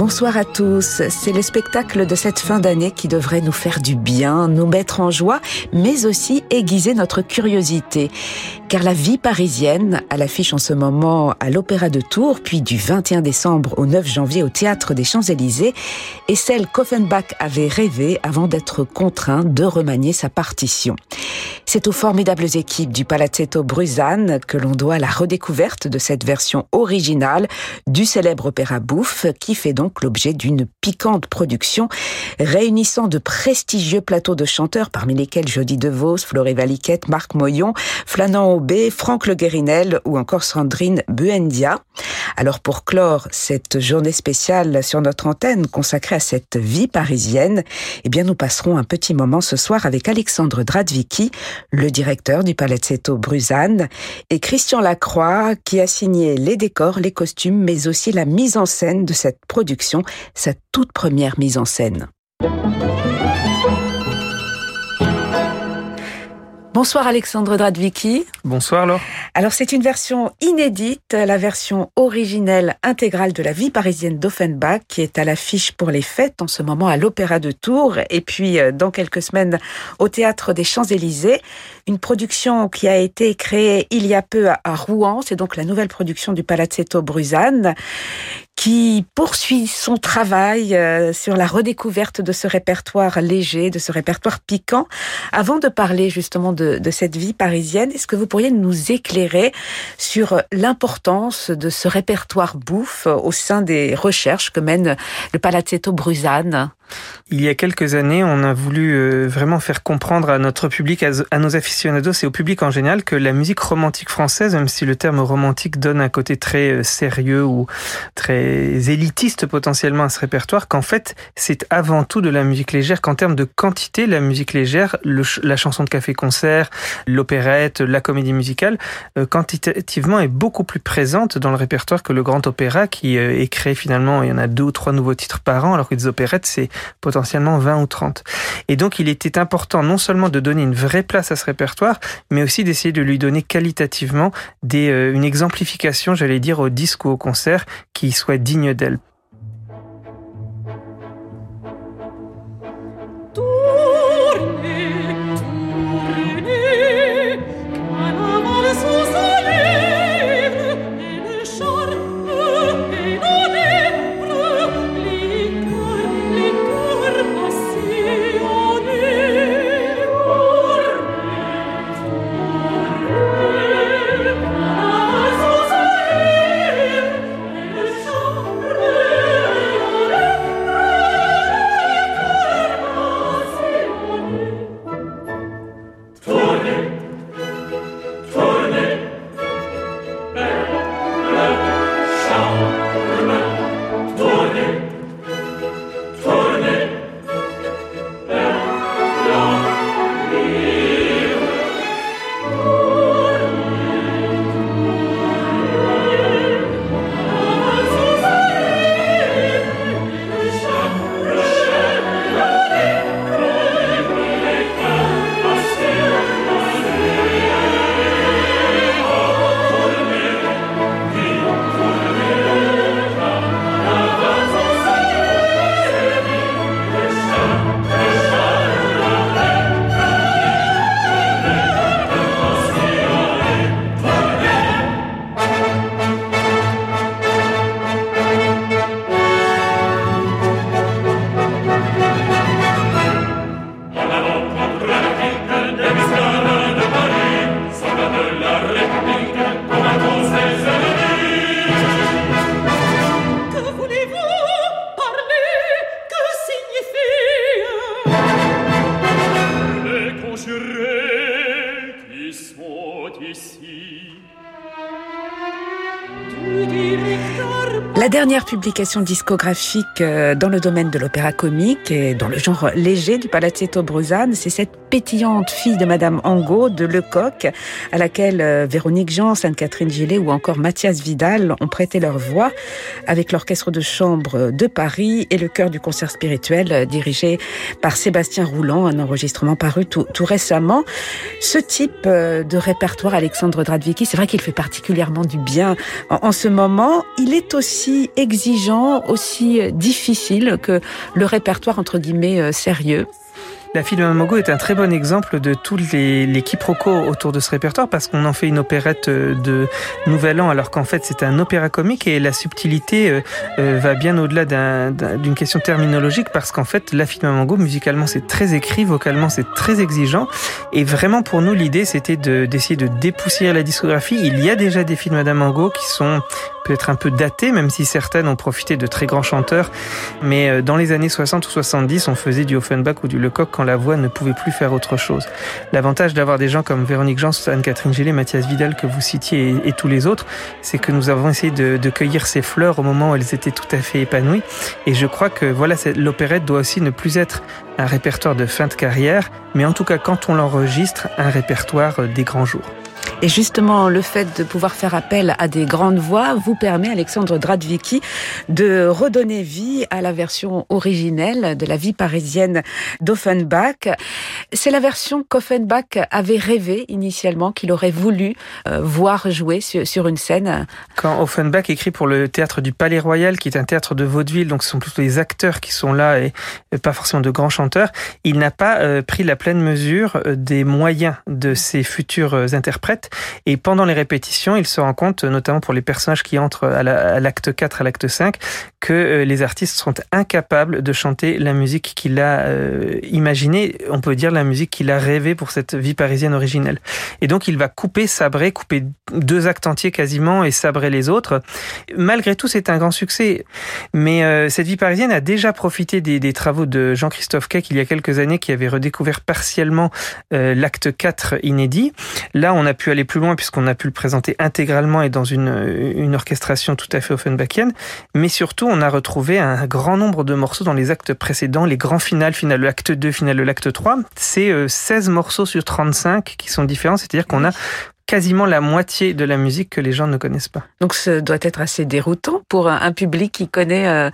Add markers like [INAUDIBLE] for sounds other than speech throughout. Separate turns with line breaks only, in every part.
Bonsoir à tous. C'est le spectacle de cette fin d'année qui devrait nous faire du bien, nous mettre en joie, mais aussi aiguiser notre curiosité. Car la vie parisienne, à l'affiche en ce moment à l'Opéra de Tours, puis du 21 décembre au 9 janvier au Théâtre des Champs-Élysées, est celle qu'Offenbach avait rêvé avant d'être contraint de remanier sa partition. C'est aux formidables équipes du Palazzetto Bruzane que l'on doit la redécouverte de cette version originale du célèbre opéra bouffe qui fait donc l'objet d'une piquante production réunissant de prestigieux plateaux de chanteurs parmi lesquels Jody DeVos, Floré Valiquette, Marc Moyon, Flanant Aubé, Franck Le Guérinel ou encore Sandrine Buendia. Alors pour clore cette journée spéciale sur notre antenne consacrée à cette vie parisienne, eh bien nous passerons un petit moment ce soir avec Alexandre Dradvicki, le directeur du Palazzetto Bruzane, et Christian Lacroix qui a signé les décors, les costumes, mais aussi la mise en scène de cette production sa toute première mise en scène. Bonsoir Alexandre Dradvicki.
Bonsoir Laure.
Alors c'est une version inédite, la version originelle intégrale de la vie parisienne d'Offenbach qui est à l'affiche pour les fêtes en ce moment à l'Opéra de Tours et puis euh, dans quelques semaines au Théâtre des Champs-Élysées. Une production qui a été créée il y a peu à Rouen, c'est donc la nouvelle production du Palazzetto Bruzane qui poursuit son travail euh, sur la redécouverte de ce répertoire léger, de ce répertoire piquant. Avant de parler justement de, cette vie parisienne, est-ce que vous pourriez nous éclairer sur l'importance de ce répertoire bouffe au sein des recherches que mène le Palazzetto Bruzane
il y a quelques années, on a voulu euh, vraiment faire comprendre à notre public, à nos aficionados et au public en général que la musique romantique française, même si le terme romantique donne un côté très euh, sérieux ou très élitiste potentiellement à ce répertoire, qu'en fait, c'est avant tout de la musique légère, qu'en termes de quantité, la musique légère, la chanson de café-concert, l'opérette, la comédie musicale, euh, quantitativement est beaucoup plus présente dans le répertoire que le grand opéra qui est créé finalement, il y en a deux ou trois nouveaux titres par an, alors que les opérettes, c'est potentiellement 20 ou 30. Et donc il était important non seulement de donner une vraie place à ce répertoire, mais aussi d'essayer de lui donner qualitativement des, euh, une exemplification, j'allais dire, au disque ou au concert qui soit digne d'elle.
Publication discographique euh, dans le domaine de l'opéra comique et dans le genre léger du Palazzetto Bruzane, c'est cette pétillante fille de Madame Angot de Lecoq, à laquelle euh, Véronique Jean, Sainte-Catherine Gillet ou encore Mathias Vidal ont prêté leur voix avec l'orchestre de chambre de Paris et le chœur du concert spirituel euh, dirigé par Sébastien Roulant, un enregistrement paru tout, tout récemment. Ce type de répertoire, Alexandre Dradvicki, c'est vrai qu'il fait particulièrement du bien en, ce moment. Il est aussi exigeant, aussi difficile que le répertoire entre guillemets euh, sérieux
la fille de Mamango est un très bon exemple de tous les, quiproquos autour de ce répertoire parce qu'on en fait une opérette euh, de Nouvel An alors qu'en fait c'est un opéra comique et la subtilité euh, euh, va bien au-delà d'une question terminologique parce qu'en fait La fille de Mamango musicalement c'est très écrit, vocalement c'est très exigeant et vraiment pour nous l'idée c'était d'essayer de, dépoussiérer la discographie. Il y a déjà des films de Madame Mango qui sont peut-être un peu datées même si certaines ont profité de très grands chanteurs mais dans les années 60 ou 70 on faisait du Offenbach ou du Lecoq la voix ne pouvait plus faire autre chose. L'avantage d'avoir des gens comme Véronique Jean, Anne-Catherine Gillet, Mathias Vidal que vous citiez et, tous les autres, c'est que nous avons essayé de, de, cueillir ces fleurs au moment où elles étaient tout à fait épanouies. Et je crois que voilà, l'opérette doit aussi ne plus être un répertoire de fin de carrière, mais en tout cas quand on l'enregistre, un répertoire des grands jours.
Et justement, le fait de pouvoir faire appel à des grandes voix vous permet, Alexandre Dradvicki, de redonner vie à la version originelle de la vie parisienne d'Offenbach. C'est la version qu'Offenbach avait rêvé initialement, qu'il aurait voulu euh, voir jouer sur, une scène.
Quand Offenbach écrit pour le théâtre du Palais Royal, qui est un théâtre de vaudeville, donc ce sont plutôt les acteurs qui sont là et pas forcément de grands chanteurs, il n'a pas euh, pris la pleine mesure euh, des moyens de ses futurs interprètes et pendant les répétitions, il se rend compte, notamment pour les personnages qui entrent à l'acte 4, à l'acte 5, que euh, les artistes sont incapables de chanter la musique qu'il a euh, imaginée, on peut dire la musique qu'il a rêvée pour cette vie parisienne originelle. Et donc il va couper, sabrer, couper deux actes entiers quasiment et sabrer les autres. Malgré tout, c'est un grand succès. Mais euh, cette vie parisienne a déjà profité des, travaux de Jean-Christophe Keck il y a quelques années qui avait redécouvert partiellement l'acte 4 inédit. Là, on a pu aller plus loin puisqu'on a pu le présenter intégralement et dans une, une orchestration tout à fait offenbachienne. Mais surtout, on a retrouvé un grand nombre de morceaux dans les actes précédents, les grands finales, finale l'acte 2, finale de l'acte 3. C'est 16 euh, morceaux sur 35 qui sont différents, c'est-à-dire qu'on a quasiment la moitié de la musique que les gens ne connaissent pas.
Donc ce doit être assez déroutant pour un public qui connaît euh,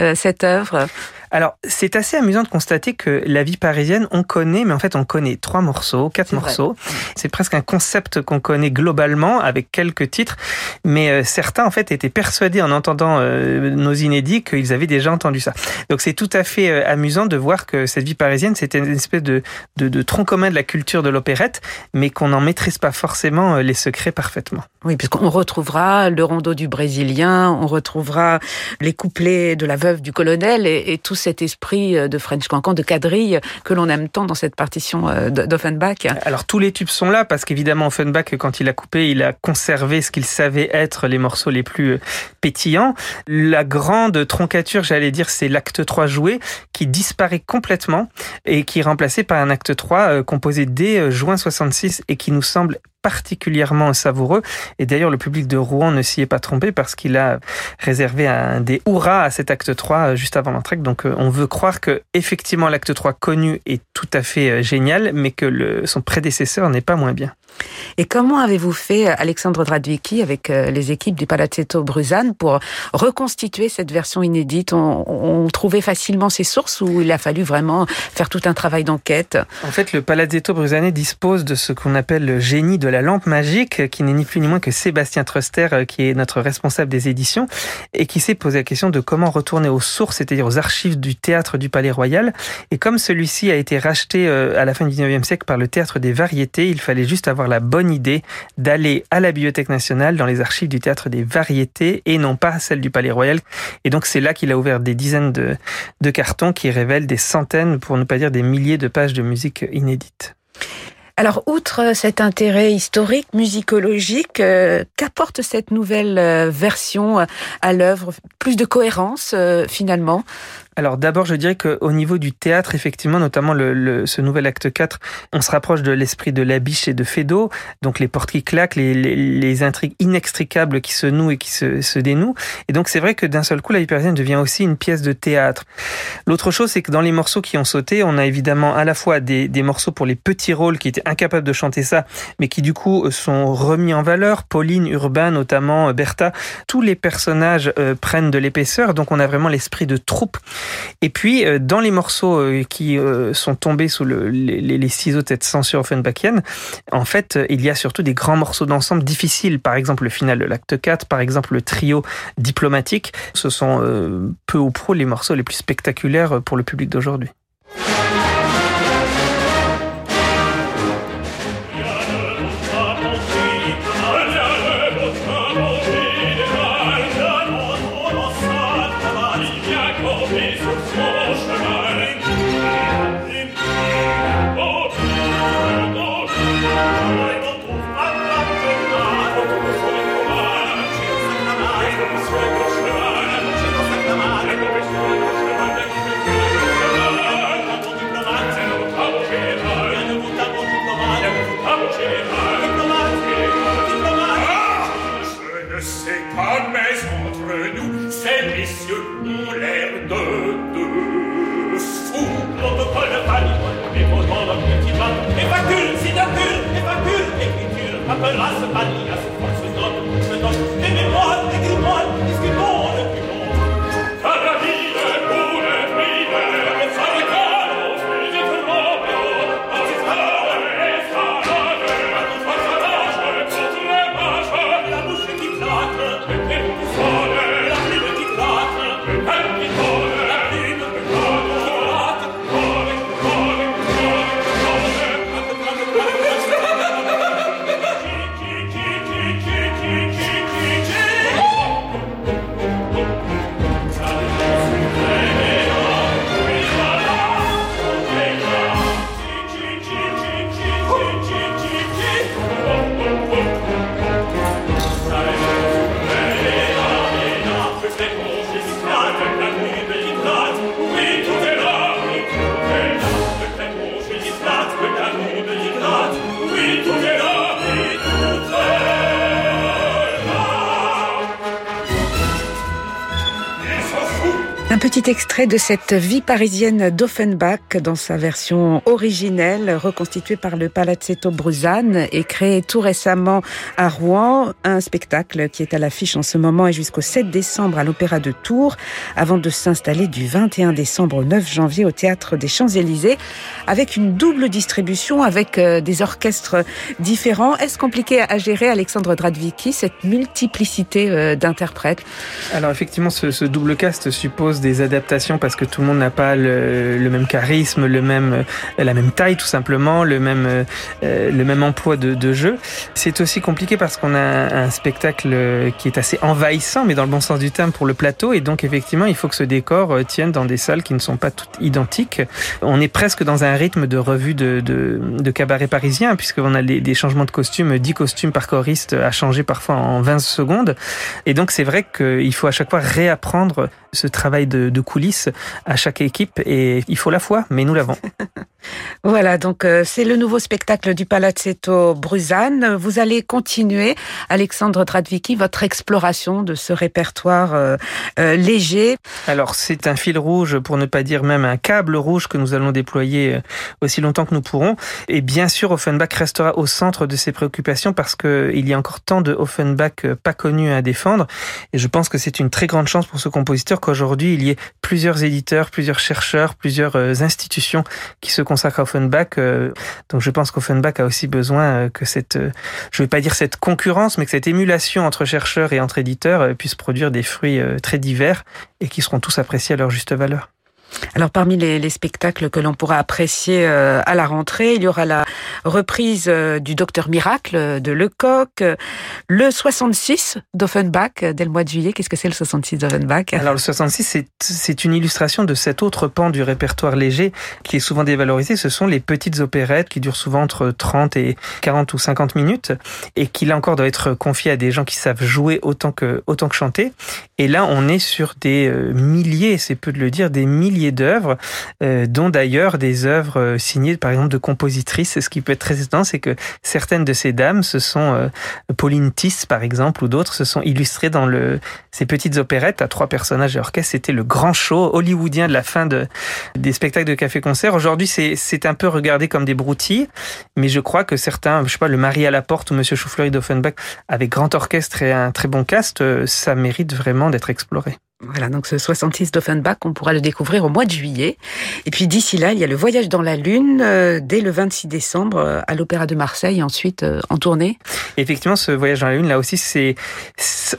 euh, cette œuvre.
Alors, c'est assez amusant de constater que la vie parisienne, on connaît, mais en fait, on connaît trois morceaux, quatre morceaux. C'est presque un concept qu'on connaît globalement avec quelques titres, mais euh, certains, en fait, étaient persuadés en entendant euh, nos inédits qu'ils avaient déjà entendu ça. Donc, c'est tout à fait euh, amusant de voir que cette vie parisienne, c'était une espèce de, de, de, tronc commun de la culture de l'opérette, mais qu'on n'en maîtrise pas forcément les secrets parfaitement.
Oui, puisqu'on retrouvera le rondeau du Brésilien, on retrouvera les couplets de la veuve du colonel et, et tout cet esprit euh, de French Cancan, de quadrille que l'on aime tant dans cette partition euh, d'Offenbach
Alors tous les tubes sont là parce qu'évidemment Offenbach, quand il a coupé, il a conservé ce qu'il savait être les morceaux les plus euh, pétillants. La grande troncature, j'allais dire, c'est l'acte 3 joué qui disparaît complètement et qui est remplacé par un acte 3 composé dès juin 66 et qui nous semble particulièrement savoureux. Et d'ailleurs, le public de Rouen ne s'y est pas trompé parce qu'il a réservé un des hurrahs à cet acte 3 euh, juste avant l'entrée. Donc, euh, on veut croire que effectivement l'acte 3 connu est tout à fait euh, génial, mais que le, son prédécesseur n'est pas moins bien.
Et comment avez-vous fait, Alexandre Dradwicki, avec les équipes du Palazzetto Bruzane, pour reconstituer cette version inédite? On, on, trouvait facilement ces sources ou il a fallu vraiment faire tout un travail d'enquête?
En fait, le Palazzetto Bruzane dispose de ce qu'on appelle le génie de la lampe magique, qui n'est ni plus ni moins que Sébastien Truster, euh, qui est notre responsable des éditions, et qui s'est posé la question de comment retourner aux sources, c'est-à-dire aux archives du théâtre du Palais Royal. Et comme celui-ci a été racheté euh, à la fin du 19e siècle par le théâtre des variétés, il fallait juste avoir la bonne idée d'aller à la Bibliothèque nationale dans les archives du théâtre des variétés et non pas celle du Palais Royal. Et donc c'est là qu'il a ouvert des dizaines de, de cartons qui révèlent des centaines, pour ne pas dire des milliers de pages de musique inédite.
Alors, outre cet intérêt historique, musicologique, euh, qu'apporte cette nouvelle euh, version à l'œuvre? Plus de cohérence, euh, finalement?
Alors d'abord, je dirais qu'au niveau du théâtre, effectivement, notamment le, ce nouvel acte 4, on se rapproche de l'esprit de Labiche et de Feydeau, donc les portes qui claquent, les, les, intrigues inextricables qui se nouent et qui se, se dénouent. Et donc c'est vrai que d'un seul coup, la vie parisienne devient aussi une pièce de théâtre. L'autre chose, c'est que dans les morceaux qui ont sauté, on a évidemment à la fois des, des morceaux pour les petits rôles qui étaient incapables de chanter ça, mais qui du coup sont remis en valeur. Pauline, Urbain, notamment Bertha, tous les personnages euh, prennent de l'épaisseur, donc on a vraiment l'esprit de troupe. Et puis, euh, dans les morceaux euh, qui euh, sont tombés sous le, les, les, ciseaux de cette censure offenbachienne, en fait, il y a surtout des grands morceaux d'ensemble difficiles. Par exemple, le final de l'acte 4, par exemple, le trio diplomatique. Ce sont peu ou prou les morceaux les plus spectaculaires pour le public d'aujourd'hui.
Extrait de cette vie parisienne d'Offenbach dans sa version originelle, reconstituée par le Palazzetto Bruzane et créé tout récemment à Rouen. Un spectacle qui est à l'affiche en ce moment et jusqu'au 7 décembre à l'Opéra de Tours, avant de s'installer du 21 décembre au 9 janvier au Théâtre des Champs-Élysées, avec une double distribution, avec euh, des orchestres différents. Est-ce compliqué à gérer, Alexandre Dradvicki, cette multiplicité euh, d'interprètes?
Alors effectivement, ce double cast suppose des adaptations parce que tout le monde n'a pas le, même charisme, le même, euh, la même taille tout simplement, le même, euh, euh, le même emploi de, jeu. C'est aussi compliqué parce qu'on a un spectacle qui est assez envahissant, mais dans le bon sens du terme pour le plateau. Et donc effectivement, il faut que ce décor tienne dans des salles qui ne sont pas toutes identiques. On est presque dans un rythme de revue de, de, cabaret parisien puisqu'on a des, des changements de costumes, 10 costumes par choriste à changer parfois en 20 secondes. Et donc c'est vrai qu'il faut à chaque fois réapprendre ce travail de, de, coulisses à chaque équipe et il faut la foi, mais nous l'avons. [LAUGHS]
voilà, donc euh, c'est le nouveau spectacle du Palazzetto Bruzane. Vous allez continuer, Alexandre Tradvicki, votre exploration de ce répertoire euh, euh, léger.
Alors c'est un fil rouge, pour ne pas dire même un câble rouge que nous allons déployer aussi longtemps que nous pourrons. Et bien sûr, Offenbach restera au centre de ses préoccupations parce qu'il y a encore tant de Offenbach pas connus à défendre. Et je pense que c'est une très grande chance pour ce compositeur qu'aujourd'hui il y ait plusieurs éditeurs, plusieurs chercheurs, plusieurs euh, institutions qui se consacrent à Offenbach. Euh, donc je pense qu'Offenbach a aussi besoin euh, que cette, je vais pas dire cette concurrence, mais que cette émulation entre chercheurs et entre éditeurs puisse produire des fruits très divers et qui seront tous appréciés à leur juste valeur.
Alors parmi les, spectacles que l'on pourra apprécier euh, à la rentrée, il y aura la reprise euh, du Docteur Miracle de Lecoq, le 66 d'Offenbach dès le mois de juillet. Qu'est-ce que c'est le 66 d'Offenbach?
Alors le 66, c'est une illustration de cet autre pan du répertoire léger qui est souvent dévalorisé. Ce sont les petites opérettes qui durent souvent entre 30 et 40 ou 50 minutes et qui là encore doivent être confiées à des gens qui savent jouer autant que, autant que chanter. Et là, on est sur des euh, milliers, c'est peu de le dire, des milliers d'œuvres, euh, dont d'ailleurs des œuvres euh, signées par exemple de compositrices. Ce qui peut être très étonnant, c'est que certaines de ces dames, ce sont Pauline Tiss par exemple, ou d'autres, se sont illustrées dans ces petites opérettes à trois personnages et orchestre. C'était le grand show hollywoodien de la fin de, des spectacles de café-concert. Aujourd'hui, c'est un peu regardé comme des broutilles, mais je crois que certains, je sais pas, le Mari à la porte ou Monsieur Choufleury d'Offenbach, avec grand orchestre et un très bon cast, ça mérite vraiment d'être exploré.
Voilà, donc ce 66 d'Offenbach, on pourra le découvrir au mois de juillet. Et puis d'ici là, il y a le voyage dans la Lune euh, dès le 26 décembre euh, à l'Opéra de Marseille, ensuite euh, en tournée.
Effectivement, ce voyage dans la Lune, là aussi, c'est,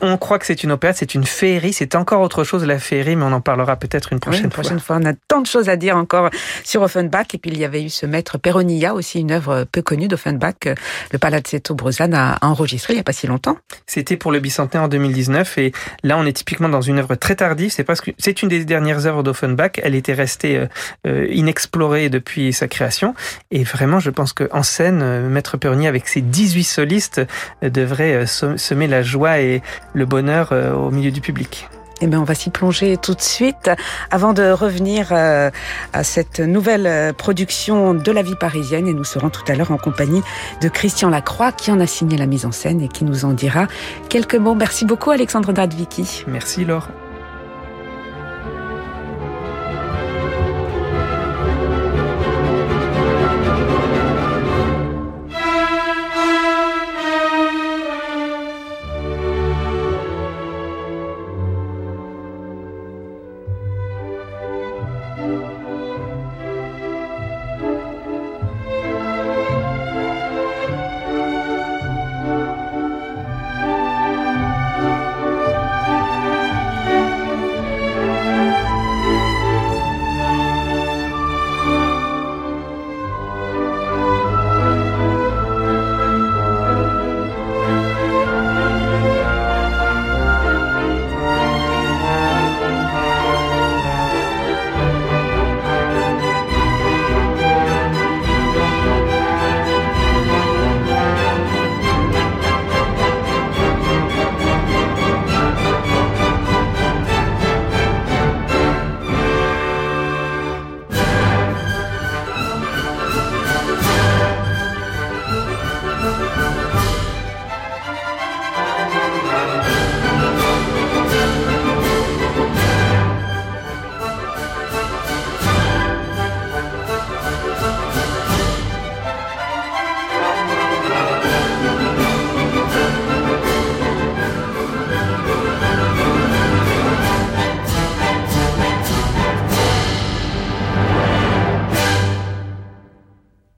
on croit que c'est une opéra, c'est une féerie, c'est encore autre chose la féerie, mais on en parlera peut-être une prochaine,
une prochaine fois. On a tant de choses à dire encore sur Offenbach. Et puis il y avait eu ce maître Peronilla, aussi une œuvre peu connue d'Offenbach, le Palazzetto Bruzane a enregistré il n'y a pas si longtemps.
C'était pour le bicentenaire en 2019, et là on est typiquement dans une œuvre très tardif. C'est que c'est une des dernières œuvres d'Offenbach. Elle était restée euh, euh, inexplorée depuis sa création. Et vraiment, je pense qu'en scène, euh, Maître Pernier, avec ses 18 solistes, devrait semer la joie et le bonheur au milieu du public.
Eh bien, on va s'y plonger tout de suite. Avant de revenir à cette nouvelle production de la vie parisienne, et nous serons tout à l'heure en compagnie de Christian Lacroix, qui en a signé la mise en scène et qui nous en dira quelques mots. Merci beaucoup, Alexandre Dadviki.
Merci, Laure.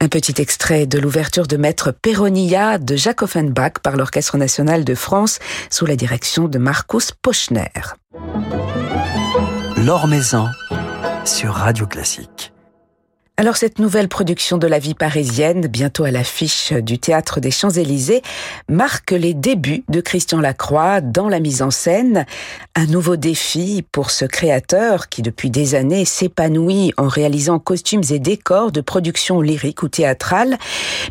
Petit extrait de l'ouverture de Maître Peronilla de Jacques Offenbach par l'Orchestre national de France sous la direction de Marcus Pochner.
L'Or Maison sur Radio Classique.
Alors cette nouvelle production de la vie parisienne, bientôt à l'affiche du théâtre des Champs-Élysées, marque les débuts de Christian Lacroix dans la mise en scène. Un nouveau défi pour ce créateur qui depuis des années s'épanouit en réalisant costumes et décors de productions lyriques ou théâtrales,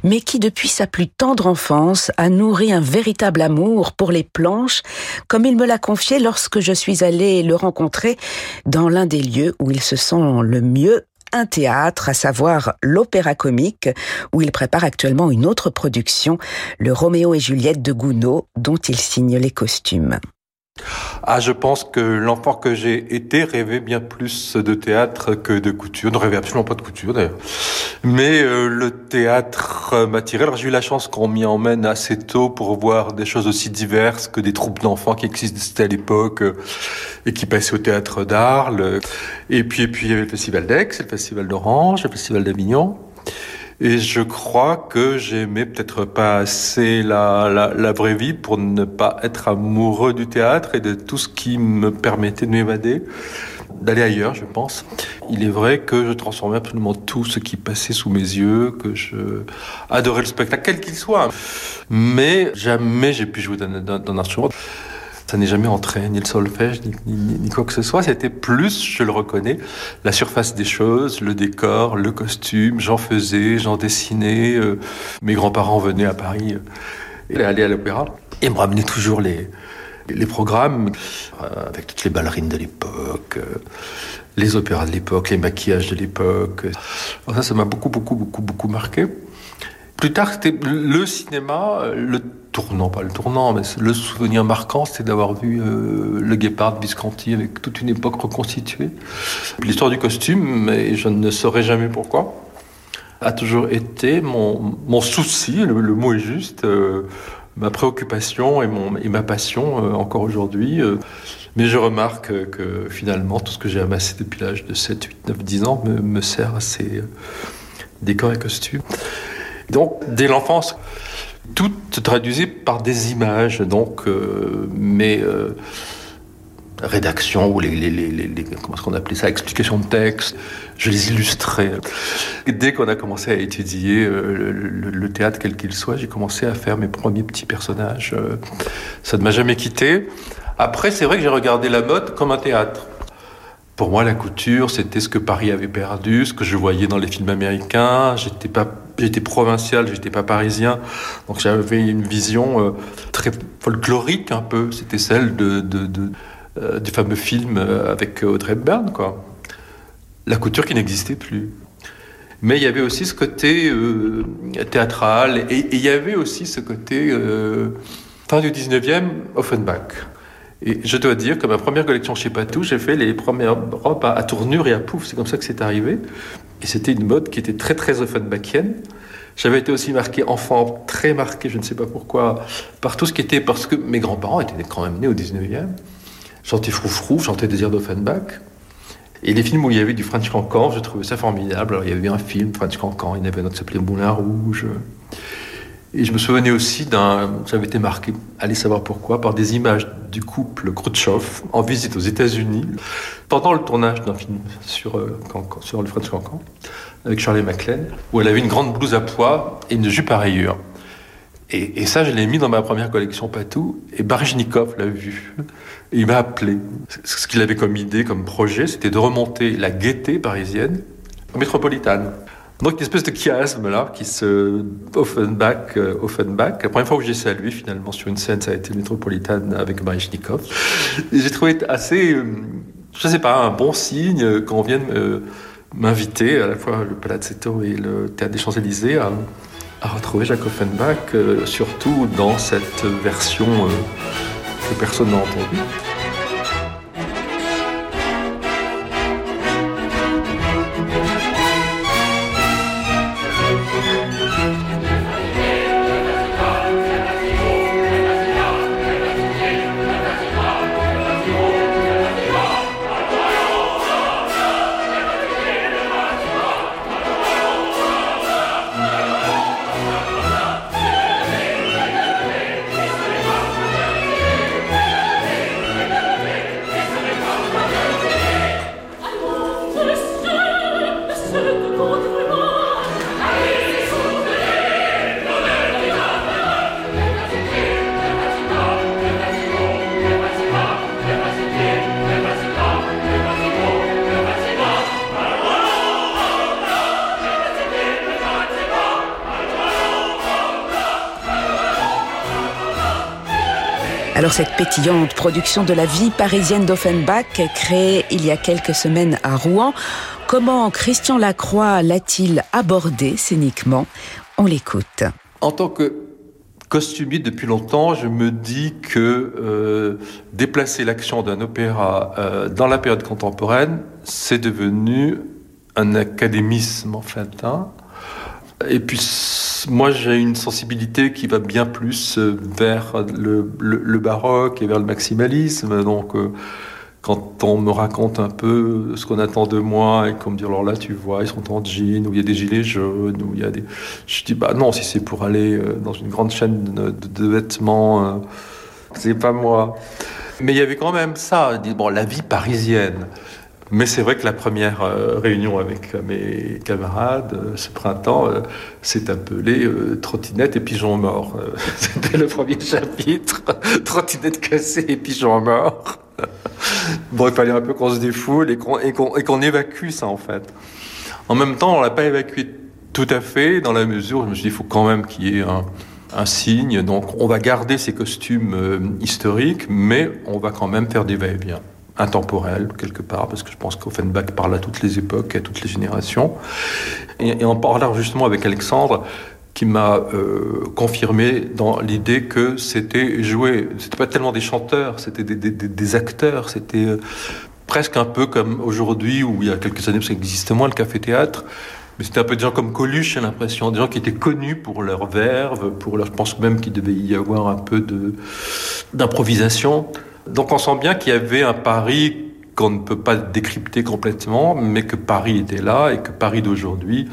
mais qui depuis sa plus tendre enfance a nourri un véritable amour pour les planches, comme il me l'a confié lorsque je suis allée le rencontrer dans l'un des lieux où il se sent le mieux un théâtre, à savoir l'Opéra Comique, où il prépare actuellement une autre production, le Roméo et Juliette de Gounod, dont il signe les costumes.
Ah, je pense que l'enfant que j'ai été rêvait bien plus de théâtre que de couture. Ne rêvait absolument pas de couture d'ailleurs. Mais euh, le théâtre m'a tiré. Alors j'ai eu la chance qu'on m'y emmène assez tôt pour voir des choses aussi diverses que des troupes d'enfants qui existaient à l'époque euh, et qui passaient au théâtre d'Arles. Et puis, et puis il y avait le festival d'Aix, le festival d'Orange, le festival d'Avignon. Et je crois que j'aimais peut-être pas assez la, la, vraie vie pour ne pas être amoureux du théâtre et de tout ce qui me permettait de m'évader. d'aller ailleurs, je pense. Il est vrai que je transformais absolument tout ce qui passait sous mes yeux, que je adorais le spectacle, quel qu'il soit. Mais jamais j'ai pu jouer d'un instrument. Ça n'est jamais entré, ni le solfège, ni, quoi que ce soit. C'était plus, je le reconnais, la surface des choses, le décor, le costume. J'en faisais, j'en dessinais. Euh, mes grands-parents venaient à Paris euh, et allaient à l'opéra et me ramenaient toujours les, programmes euh, avec toutes les ballerines de l'époque, les opéras de l'époque, les maquillages de l'époque. Ça, ça m'a beaucoup, beaucoup, beaucoup, beaucoup marqué. Plus tard, le cinéma, euh, le tournant, pas le tournant, mais le souvenir marquant, c'était d'avoir vu le Guépard de Visconti avec toute une époque reconstituée. L'histoire du costume, mais je ne saurais jamais pourquoi, a toujours été mon, souci, le, mot est juste, ma préoccupation et, mon, et ma passion euh, encore aujourd'hui. Euh. mais je remarque que, finalement, tout ce que j'ai amassé depuis l'âge de 7, 8, 9, 10 ans me, me sert à ces euh, décors et costumes. Donc, dès l'enfance, tout se traduisait par des images. Donc, mes rédaction ou les, les, les, comment qu'on appelait ça, explication de texte. Je les illustrais. dès qu'on a commencé à étudier euh, le, théâtre quel qu'il soit, j'ai commencé à faire mes premiers petits personnages. Euh, ça ne m'a jamais quitté. Après, c'est vrai que j'ai regardé la mode comme un théâtre. Pour moi, la couture, c'était ce que Paris avait perdu, ce que je voyais dans les films américains. J'étais pas, j'étais provincial, j'étais pas parisien, donc j'avais une vision euh, très folklorique un peu. C'était celle de, de, euh, du fameux film euh, avec Audrey Hepburn, quoi. La couture qui n'existait plus. Mais il y avait aussi ce côté théâtral et, il y avait aussi ce côté fin du 19e Offenbach. Et je dois dire que ma première collection chez Patou, j'ai fait les premières robes à, tournure et à pouf. C'est comme ça que c'est arrivé. Et c'était une mode qui était très très Offenbachienne. J'avais été aussi marqué enfant, très marqué, je ne sais pas pourquoi, par tout ce qui était parce que mes grands-parents étaient quand même nés au 19e chantais Froufrou, chantais Désir d'Offenbach. Et les films où il y avait du French Cancan, je trouvais ça formidable. Alors, il y avait un film, French Cancan, il y avait un autre qui s'appelait Moulin Rouge. Et je me souvenais aussi d'un. J'avais été marqué, allez savoir pourquoi, par des images du couple Khrouchtchev en visite aux États-Unis pendant le tournage d'un film sur, euh, sur le French Cancan avec Charlie MacLaine, où elle avait une grande blouse à pois et une jupe à rayures. Et, ça, je l'ai mis dans ma première collection Patou, et Baryshnikov l'a vu. Il m'a appelé. Ce qu'il avait comme idée, comme projet, c'était de remonter la gaieté parisienne métropolitane. Donc une espèce de chiasme là, qui se Offenbach, euh, Offenbach. La première fois où j'ai salué finalement sur une scène, ça a été métropolitane avec Baryshnikov. Et j'ai trouvé assez, euh, je sais pas, un bon signe qu'on vienne euh, m'inviter à la fois le Palazzetto et le Théâtre des Champs-Élysées à à retrouver Jacques Offenbach, euh, surtout dans cette version que personne n'a entendue.
Cette pétillante production de la vie parisienne d'Offenbach, créée il y a quelques semaines à Rouen, comment Christian Lacroix l'a-t-il abordé scéniquement? On l'écoute.
En tant que costumier depuis longtemps, je me dis que euh, déplacer l'action d'un opéra euh, dans la période contemporaine, c'est devenu un académisme en fait. Hein. Et puis moi j'ai une sensibilité qui va bien plus euh, vers le, baroque et vers le maximalisme. Donc euh, quand on me raconte un peu ce qu'on attend de moi et qu'on me dit alors là tu vois ils sont en jean ou il y a des gilets jaunes ou il y a des je dis bah non si c'est pour aller euh, dans une grande chaîne de, vêtements c'est pas moi mais il y avait quand même ça. Bon la vie parisienne Mais c'est vrai que la première euh, réunion avec mes camarades euh, ce printemps euh, s'est appelée Trottinette et pigeon mort. [LAUGHS] C'était le premier chapitre. [LAUGHS] Trottinette cassée et pigeon mort. [LAUGHS] bon, il fallait un peu qu'on se défoule et qu'on évacue ça en fait. En même temps, on l'a pas évacué tout à fait dans la mesure où je me suis dit il faut quand même qu'il y ait un, un signe. Donc on va garder ces costumes historiques, mais on va quand même faire des va-et-vient intemporel quelque part, parce que je pense qu'Offenbach parle à toutes les époques, à toutes les générations. Et, en parlant justement avec Alexandre, qui m'a euh, confirmé dans l'idée que c'était joué, c'était pas tellement des chanteurs, c'était des, des, acteurs, c'était euh, presque un peu comme aujourd'hui, où il y a quelques années, parce qu'il existait moins le café-théâtre, mais c'était un peu des gens comme Coluche, j'ai l'impression, des gens qui étaient connus pour leur verve, pour leur, je pense même qu'il devait y avoir un peu de d'improvisation. Donc on sent bien qu'il y avait un Paris qu'on ne peut pas décrypter complètement, mais que Paris était là et que Paris d'aujourd'hui,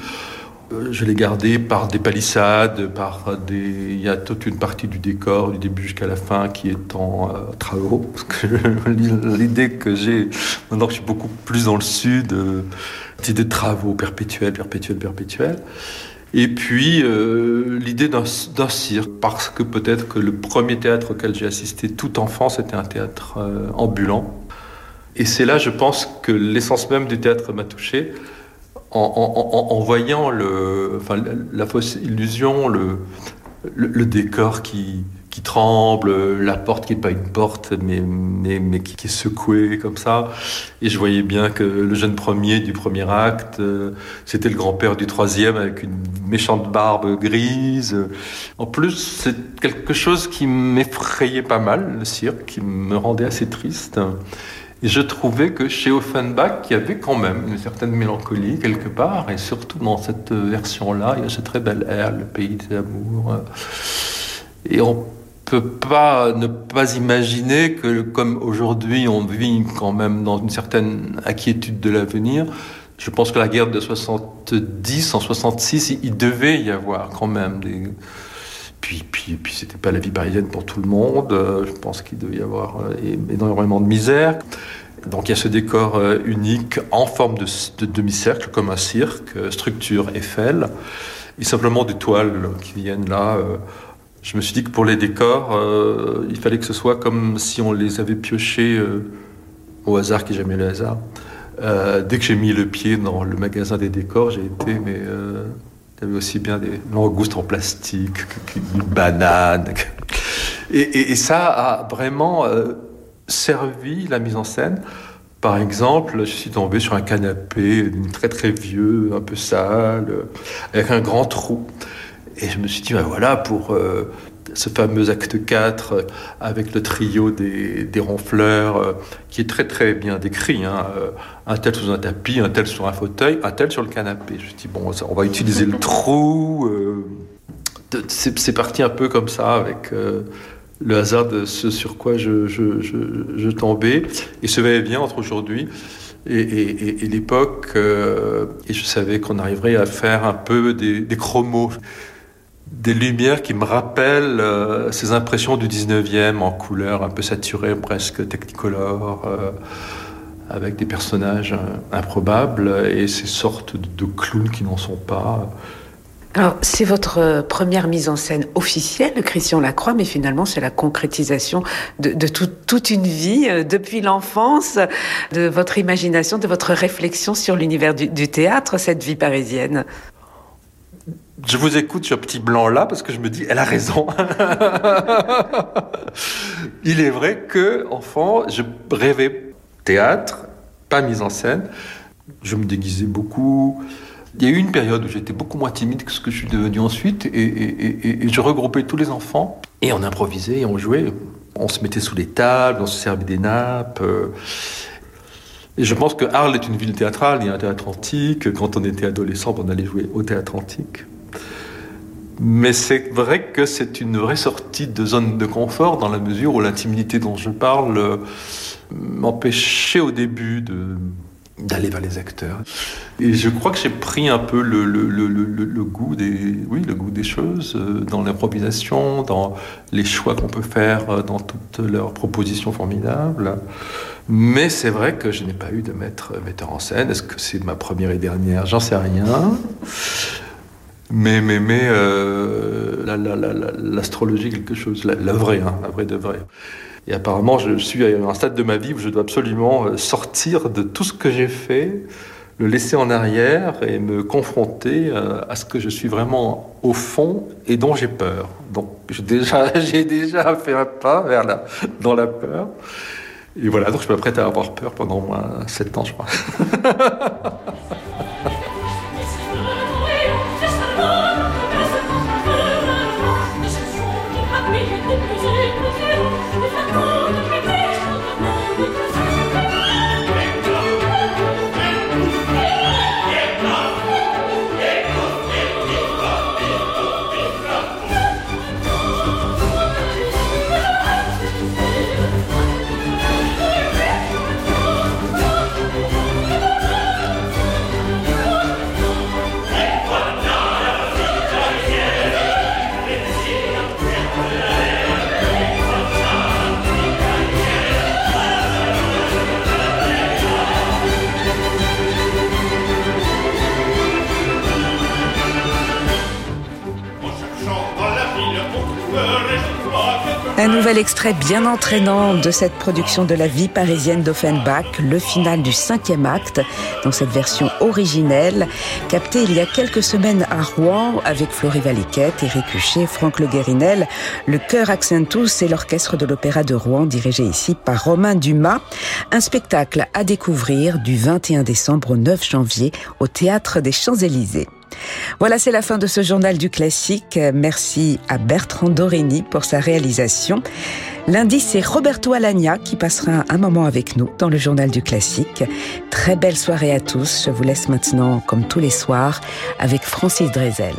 euh, je l'ai gardé par des palissades, par des. Il y a toute une partie du décor, du début jusqu'à la fin, qui est en euh, travaux. [LAUGHS] [LAUGHS] l'idée que j'ai, maintenant que je suis beaucoup plus dans le sud, euh, c'est des travaux perpétuels, perpétuels, perpétuels. Et puis euh, l'idée d'un cirque, parce que peut-être que le premier théâtre auquel j'ai assisté tout enfant, c'était un théâtre euh, ambulant. Et c'est là, je pense, que l'essence même du théâtre m'a touché, en, voyant le, enfin, la, fausse illusion, le décor qui, qui tremble, la porte qui n'est pas une porte, mais, mais, mais qui, est secouée comme ça. Et je voyais bien que le jeune premier du premier acte, euh, c'était le grand-père du troisième avec une méchante barbe grise. En plus, c'est quelque chose qui m'effrayait pas mal, le cirque, qui me rendait assez triste. Et je trouvais que chez Offenbach, il y avait quand même une certaine mélancolie quelque part, et surtout dans cette version-là, il y a ce très bel air, le pays des amours. Et on peut pas ne pas imaginer que comme aujourd'hui on vit quand même dans une certaine inquiétude de l'avenir, je pense que la guerre de 70, en 66, il devait y avoir quand même des... Puis, puis, puis c'était pas la vie parisienne pour tout le monde. Je pense qu'il devait y avoir euh, énormément de misère. Donc il y a ce décor euh, unique en forme de, de demi-cercle, comme un cirque, structure Eiffel, et simplement des toiles qui viennent là euh, je me suis dit que pour les décors, euh, il fallait que ce soit comme si on les avait piochés euh, au hasard, qui n'est jamais le hasard. Euh, dès que j'ai mis le pied dans le magasin des décors, j'ai été, mais il y avait aussi bien des langoustes en plastique, une banane. Et, ça a vraiment servi la mise en scène. Par exemple, je suis tombé sur un canapé très très vieux, un peu sale, avec un grand trou. Et je me suis dit, ben voilà, pour euh, ce fameux acte 4 euh, avec le trio des, des ronfleurs, euh, qui est très très bien décrit, hein, un tel sous un tapis, un tel sur un fauteuil, un tel sur le canapé. Je me suis dit, bon, on va utiliser le trou. c'est parti un peu comme ça, avec le hasard de ce sur quoi je, je, je, je tombais. Et ce va-et-vient entre aujourd'hui et, et, l'époque, et je savais qu'on arriverait à faire un peu des chromos des lumières qui me rappellent euh, ces impressions du 19e en couleur un peu saturée, presque technicolore, euh, avec des personnages euh, improbables et ces sortes de, clowns qui n'en sont pas.
Alors, c'est votre première mise en scène officielle, Christian Lacroix, mais finalement, c'est la concrétisation de, toute une vie, depuis l'enfance, de votre imagination, de votre réflexion sur l'univers du théâtre, cette vie parisienne
je vous écoute ce petit blanc là parce que je me dis, elle a raison. Il est vrai que, enfant, je rêvais théâtre, pas mise en scène. Je me déguisais beaucoup. Il y a eu une période où j'étais beaucoup moins timide que ce que je suis devenu ensuite, et, je regroupais tous les enfants, et on improvisait, et on jouait. On se mettait sous les tables, on se servait des nappes. Euh, et je pense que Arles est une ville théâtrale, il y a un théâtre antique. Quand on était adolescent, on allait jouer au théâtre antique. Mais c'est vrai que c'est une vraie sortie de zone de confort dans la mesure où l'intimité dont je parle euh, m'empêchait au début d'aller vers les acteurs. Et je crois que j'ai pris un peu le, goût des, oui, le goût des choses euh, dans l'improvisation, dans les choix qu'on peut faire, euh, dans toutes leurs propositions formidables. Mais c'est vrai que je n'ai pas eu de maître metteur en scène. Est-ce que c'est ma première et dernière? J'en sais rien. Mais, mais, mais euh, l'astrologie, quelque chose, la, vraie, hein, la vraie de vraie. Et apparemment, je suis à un stade de ma vie où je dois absolument euh, sortir de tout ce que j'ai fait, le laisser en arrière et me confronter euh, à ce que je suis vraiment au fond et dont j'ai peur. Donc j'ai déjà, [LAUGHS] déjà fait un pas vers la, dans la peur. Et voilà, donc je m'apprête à avoir peur pendant moins 7 ans, je crois. [LAUGHS]
nouvel extrait bien entraînant de cette production de la vie parisienne d'Offenbach, le final du cinquième acte, dans cette version originelle, captée il y a quelques semaines à Rouen avec Florie Valiquette, Éric Huchet, Franck Le Guérinel, le chœur Accentus et l'orchestre de l'Opéra de Rouen dirigé ici par Romain Dumas. Un spectacle à découvrir du 21 décembre au 9 janvier au Théâtre des Champs-Élysées. Voilà, c'est la fin de ce journal du classique. Merci à Bertrand Dorény pour sa réalisation. Lundi, c'est Roberto Alagna qui passera un moment avec nous dans le journal du classique. Très belle soirée à tous. Je vous laisse maintenant, comme tous les soirs, avec Francis Drezel.